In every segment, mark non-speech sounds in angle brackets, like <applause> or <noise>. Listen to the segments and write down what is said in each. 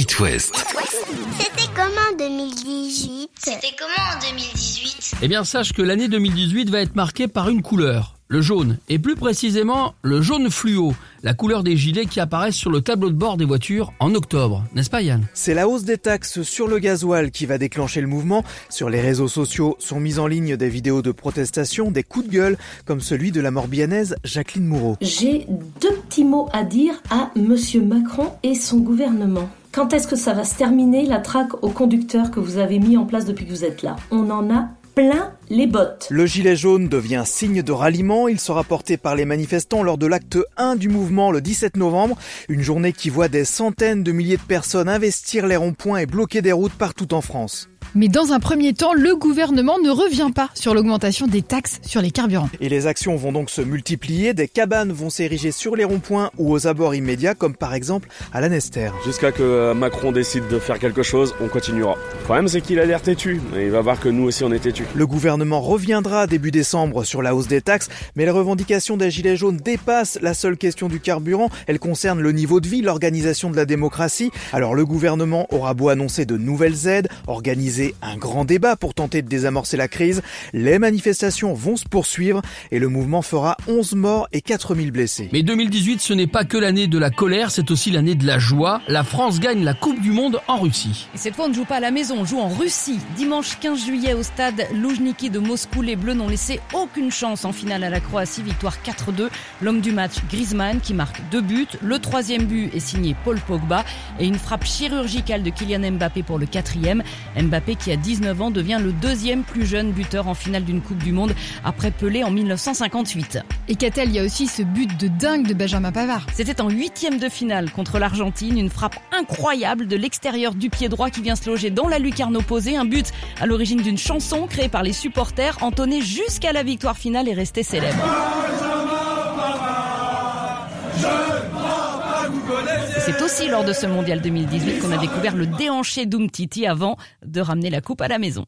It West. C'était comment en 2018 C'était comment en 2018 Eh bien, sache que l'année 2018 va être marquée par une couleur, le jaune, et plus précisément le jaune fluo, la couleur des gilets qui apparaissent sur le tableau de bord des voitures en octobre, n'est-ce pas Yann? C'est la hausse des taxes sur le gasoil qui va déclencher le mouvement. Sur les réseaux sociaux sont mises en ligne des vidéos de protestation, des coups de gueule, comme celui de la morbianaise Jacqueline Moureau. J'ai deux petits mots à dire à Monsieur Macron et son gouvernement. Quand est-ce que ça va se terminer la traque aux conducteurs que vous avez mis en place depuis que vous êtes là? On en a plein les bottes. Le gilet jaune devient signe de ralliement. Il sera porté par les manifestants lors de l'acte 1 du mouvement le 17 novembre. Une journée qui voit des centaines de milliers de personnes investir les ronds-points et bloquer des routes partout en France. Mais dans un premier temps, le gouvernement ne revient pas sur l'augmentation des taxes sur les carburants. Et les actions vont donc se multiplier. Des cabanes vont s'ériger sur les ronds-points ou aux abords immédiats, comme par exemple à Lanester. Jusqu'à que euh, Macron décide de faire quelque chose, on continuera. Le problème, c'est qu'il a l'air têtu. Et il va voir que nous aussi, on est têtu. Le gouvernement reviendra début décembre sur la hausse des taxes, mais les revendications des Gilets jaunes dépassent la seule question du carburant. Elles concernent le niveau de vie, l'organisation de la démocratie. Alors le gouvernement aura beau annoncer de nouvelles aides, organiser un grand débat pour tenter de désamorcer la crise. Les manifestations vont se poursuivre et le mouvement fera 11 morts et 4000 blessés. Mais 2018, ce n'est pas que l'année de la colère, c'est aussi l'année de la joie. La France gagne la Coupe du Monde en Russie. Et cette fois, on ne joue pas à la maison, on joue en Russie. Dimanche 15 juillet au stade Loujniki de Moscou, les Bleus n'ont laissé aucune chance en finale à la Croatie. Victoire 4-2. L'homme du match, Griezmann, qui marque deux buts. Le troisième but est signé Paul Pogba et une frappe chirurgicale de Kylian Mbappé pour le quatrième. Mbappé qui a 19 ans devient le deuxième plus jeune buteur en finale d'une Coupe du Monde après Pelé en 1958. Et Catel, il y a aussi ce but de dingue de Benjamin Pavard. C'était en huitième de finale contre l'Argentine, une frappe incroyable de l'extérieur du pied droit qui vient se loger dans la lucarne opposée, un but à l'origine d'une chanson créée par les supporters, entonnée jusqu'à la victoire finale et restée célèbre. C'est aussi lors de ce mondial 2018 qu'on a découvert le déhanché d'Umtiti avant de ramener la coupe à la maison.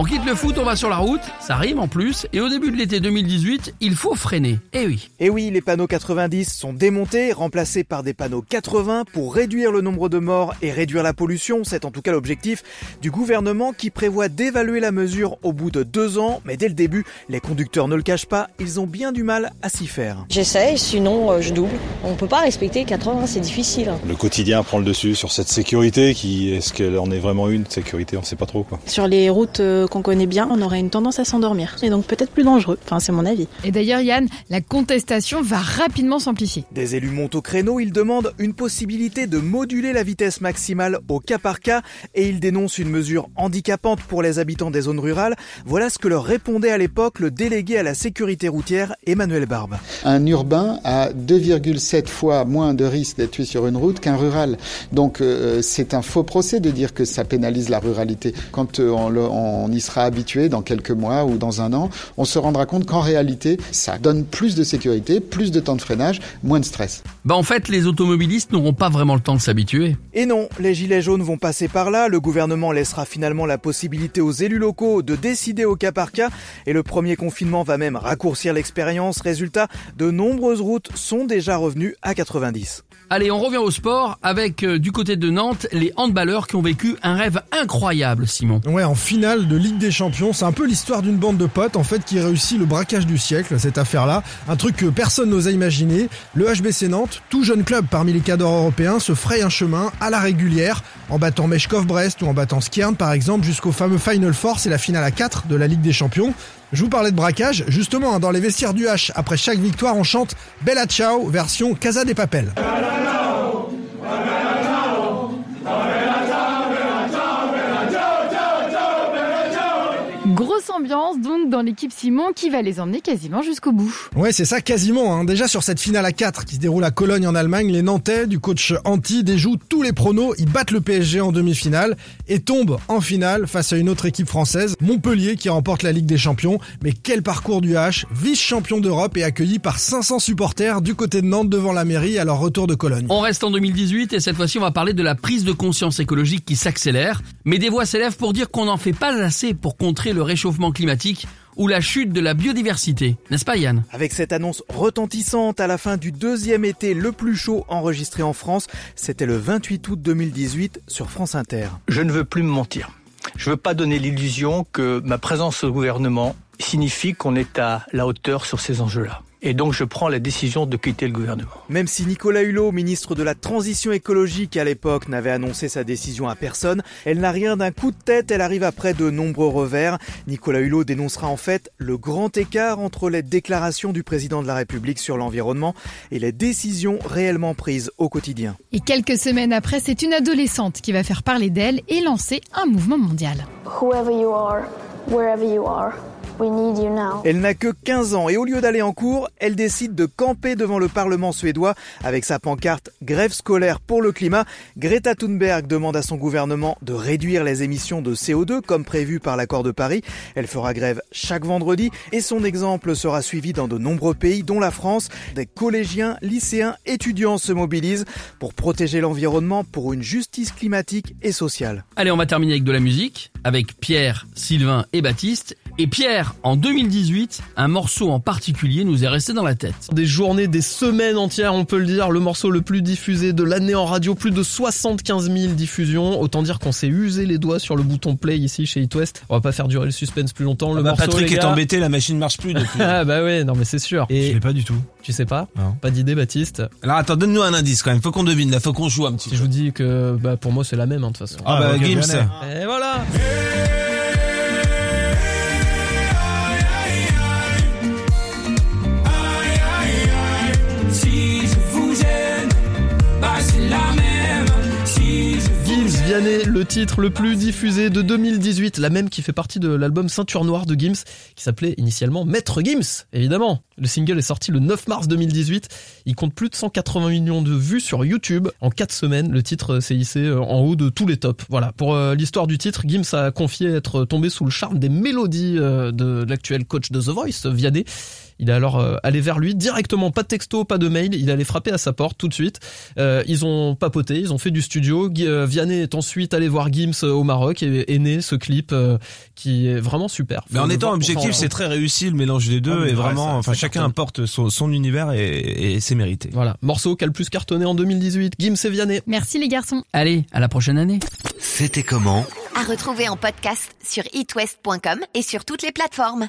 On quitte le foot, on va sur la route, ça rime en plus, et au début de l'été 2018, il faut freiner. Eh oui. Et oui, les panneaux 90 sont démontés, remplacés par des panneaux 80 pour réduire le nombre de morts et réduire la pollution. C'est en tout cas l'objectif du gouvernement qui prévoit d'évaluer la mesure au bout de deux ans, mais dès le début, les conducteurs ne le cachent pas, ils ont bien du mal à s'y faire. J'essaye, sinon euh, je double. On peut pas respecter 80, c'est difficile. Le quotidien prend le dessus sur cette sécurité qui, est-ce qu'elle en est vraiment une, sécurité, on sait pas trop quoi. Sur les routes euh, qu'on connaît bien, on aurait une tendance à s'endormir. Et donc peut-être plus dangereux. Enfin, c'est mon avis. Et d'ailleurs, Yann, la contestation va rapidement s'amplifier. Des élus montent au créneau, ils demandent une possibilité de moduler la vitesse maximale au cas par cas et ils dénoncent une mesure handicapante pour les habitants des zones rurales. Voilà ce que leur répondait à l'époque le délégué à la sécurité routière, Emmanuel Barbe. Un urbain a 2,7 fois moins de risque d'être tué sur une route qu'un rural. Donc euh, c'est un faux procès de dire que ça pénalise la ruralité. Quand euh, on, on y sera habitué dans quelques mois ou dans un an, on se rendra compte qu'en réalité, ça donne plus de sécurité, plus de temps de freinage, moins de stress. Bah en fait, les automobilistes n'auront pas vraiment le temps de s'habituer. Et non, les gilets jaunes vont passer par là, le gouvernement laissera finalement la possibilité aux élus locaux de décider au cas par cas, et le premier confinement va même raccourcir l'expérience. Résultat, de nombreuses routes sont déjà revenues à 90. Allez, on revient au sport avec euh, du côté de Nantes les handballeurs qui ont vécu un rêve incroyable, Simon. Ouais, en finale de Ligue des Champions, c'est un peu l'histoire d'une bande de potes en fait qui réussit le braquage du siècle, cette affaire-là, un truc que personne n'osait imaginer. Le HBC Nantes, tout jeune club parmi les cadres européens, se fraye un chemin à la régulière en battant Meshkov-Brest ou en battant Skjern par exemple jusqu'au fameux Final Four, c'est la finale à 4 de la Ligue des Champions. Je vous parlais de braquage, justement hein, dans les vestiaires du H, après chaque victoire on chante Bella Ciao version Casa des Papel. Ambiance donc dans l'équipe Simon qui va les emmener quasiment jusqu'au bout. Ouais, c'est ça quasiment. Hein. Déjà sur cette finale à 4 qui se déroule à Cologne en Allemagne, les Nantais du coach Anti déjouent tous les pronos. Ils battent le PSG en demi-finale et tombent en finale face à une autre équipe française, Montpellier, qui remporte la Ligue des Champions. Mais quel parcours du H Vice-champion d'Europe et accueilli par 500 supporters du côté de Nantes devant la mairie à leur retour de Cologne. On reste en 2018 et cette fois-ci on va parler de la prise de conscience écologique qui s'accélère. Mais des voix s'élèvent pour dire qu'on n'en fait pas assez pour contrer le réchauffement climatique ou la chute de la biodiversité, n'est-ce pas Yann? Avec cette annonce retentissante à la fin du deuxième été le plus chaud enregistré en France, c'était le 28 août 2018 sur France Inter. Je ne veux plus me mentir. Je ne veux pas donner l'illusion que ma présence au gouvernement signifie qu'on est à la hauteur sur ces enjeux-là. Et donc je prends la décision de quitter le gouvernement. Même si Nicolas Hulot, ministre de la Transition écologique à l'époque, n'avait annoncé sa décision à personne, elle n'a rien d'un coup de tête, elle arrive après de nombreux revers. Nicolas Hulot dénoncera en fait le grand écart entre les déclarations du président de la République sur l'environnement et les décisions réellement prises au quotidien. Et quelques semaines après, c'est une adolescente qui va faire parler d'elle et lancer un mouvement mondial. Whoever you are, wherever you are. Elle n'a que 15 ans et au lieu d'aller en cours, elle décide de camper devant le Parlement suédois avec sa pancarte Grève scolaire pour le climat. Greta Thunberg demande à son gouvernement de réduire les émissions de CO2 comme prévu par l'accord de Paris. Elle fera grève chaque vendredi et son exemple sera suivi dans de nombreux pays dont la France. Des collégiens, lycéens, étudiants se mobilisent pour protéger l'environnement pour une justice climatique et sociale. Allez, on va terminer avec de la musique, avec Pierre, Sylvain et Baptiste. Et Pierre, en 2018, un morceau en particulier nous est resté dans la tête. Des journées, des semaines entières, on peut le dire, le morceau le plus diffusé de l'année en radio, plus de 75 000 diffusions. Autant dire qu'on s'est usé les doigts sur le bouton play ici chez It West. On va pas faire durer le suspense plus longtemps. Le Ah bah, morceau, Patrick les est embêté, la machine marche plus depuis. <laughs> ah bah ouais, non mais c'est sûr. Et Je l'ai pas du tout. tu sais pas Non. Pas d'idée, Baptiste. Alors attends, donne-nous un indice quand même. Faut qu'on devine là, faut qu'on joue un petit Si je vous dis que bah pour moi c'est la même hein, de toute façon. Ah, bah, Gims. Et voilà. Vianney, le titre le plus diffusé de 2018, la même qui fait partie de l'album Ceinture Noire de Gims, qui s'appelait initialement Maître Gims, évidemment. Le single est sorti le 9 mars 2018. Il compte plus de 180 millions de vues sur YouTube. En 4 semaines, le titre s'est hissé euh, en haut de tous les tops. Voilà. Pour euh, l'histoire du titre, Gims a confié être tombé sous le charme des mélodies euh, de l'actuel coach de The Voice, Vianney. Il est alors euh, allé vers lui directement, pas de texto, pas de mail. Il allait frapper à sa porte tout de suite. Euh, ils ont papoté, ils ont fait du studio. Gui- euh, Vianney est ensuite allé voir Gims euh, au Maroc et est né ce clip euh, qui est vraiment super. Mais en étant objectif, c'est très réussi le mélange des deux Ah, et vraiment, ça- enfin ça chacun cartonne. apporte son, son univers et, et c'est mérité. Voilà, morceau qui a le plus cartonné en 2018. Gims et Vianney. Merci les garçons. Allez, à la prochaine année. C'était comment? À retrouver en podcast sur itwest.com et sur toutes les plateformes.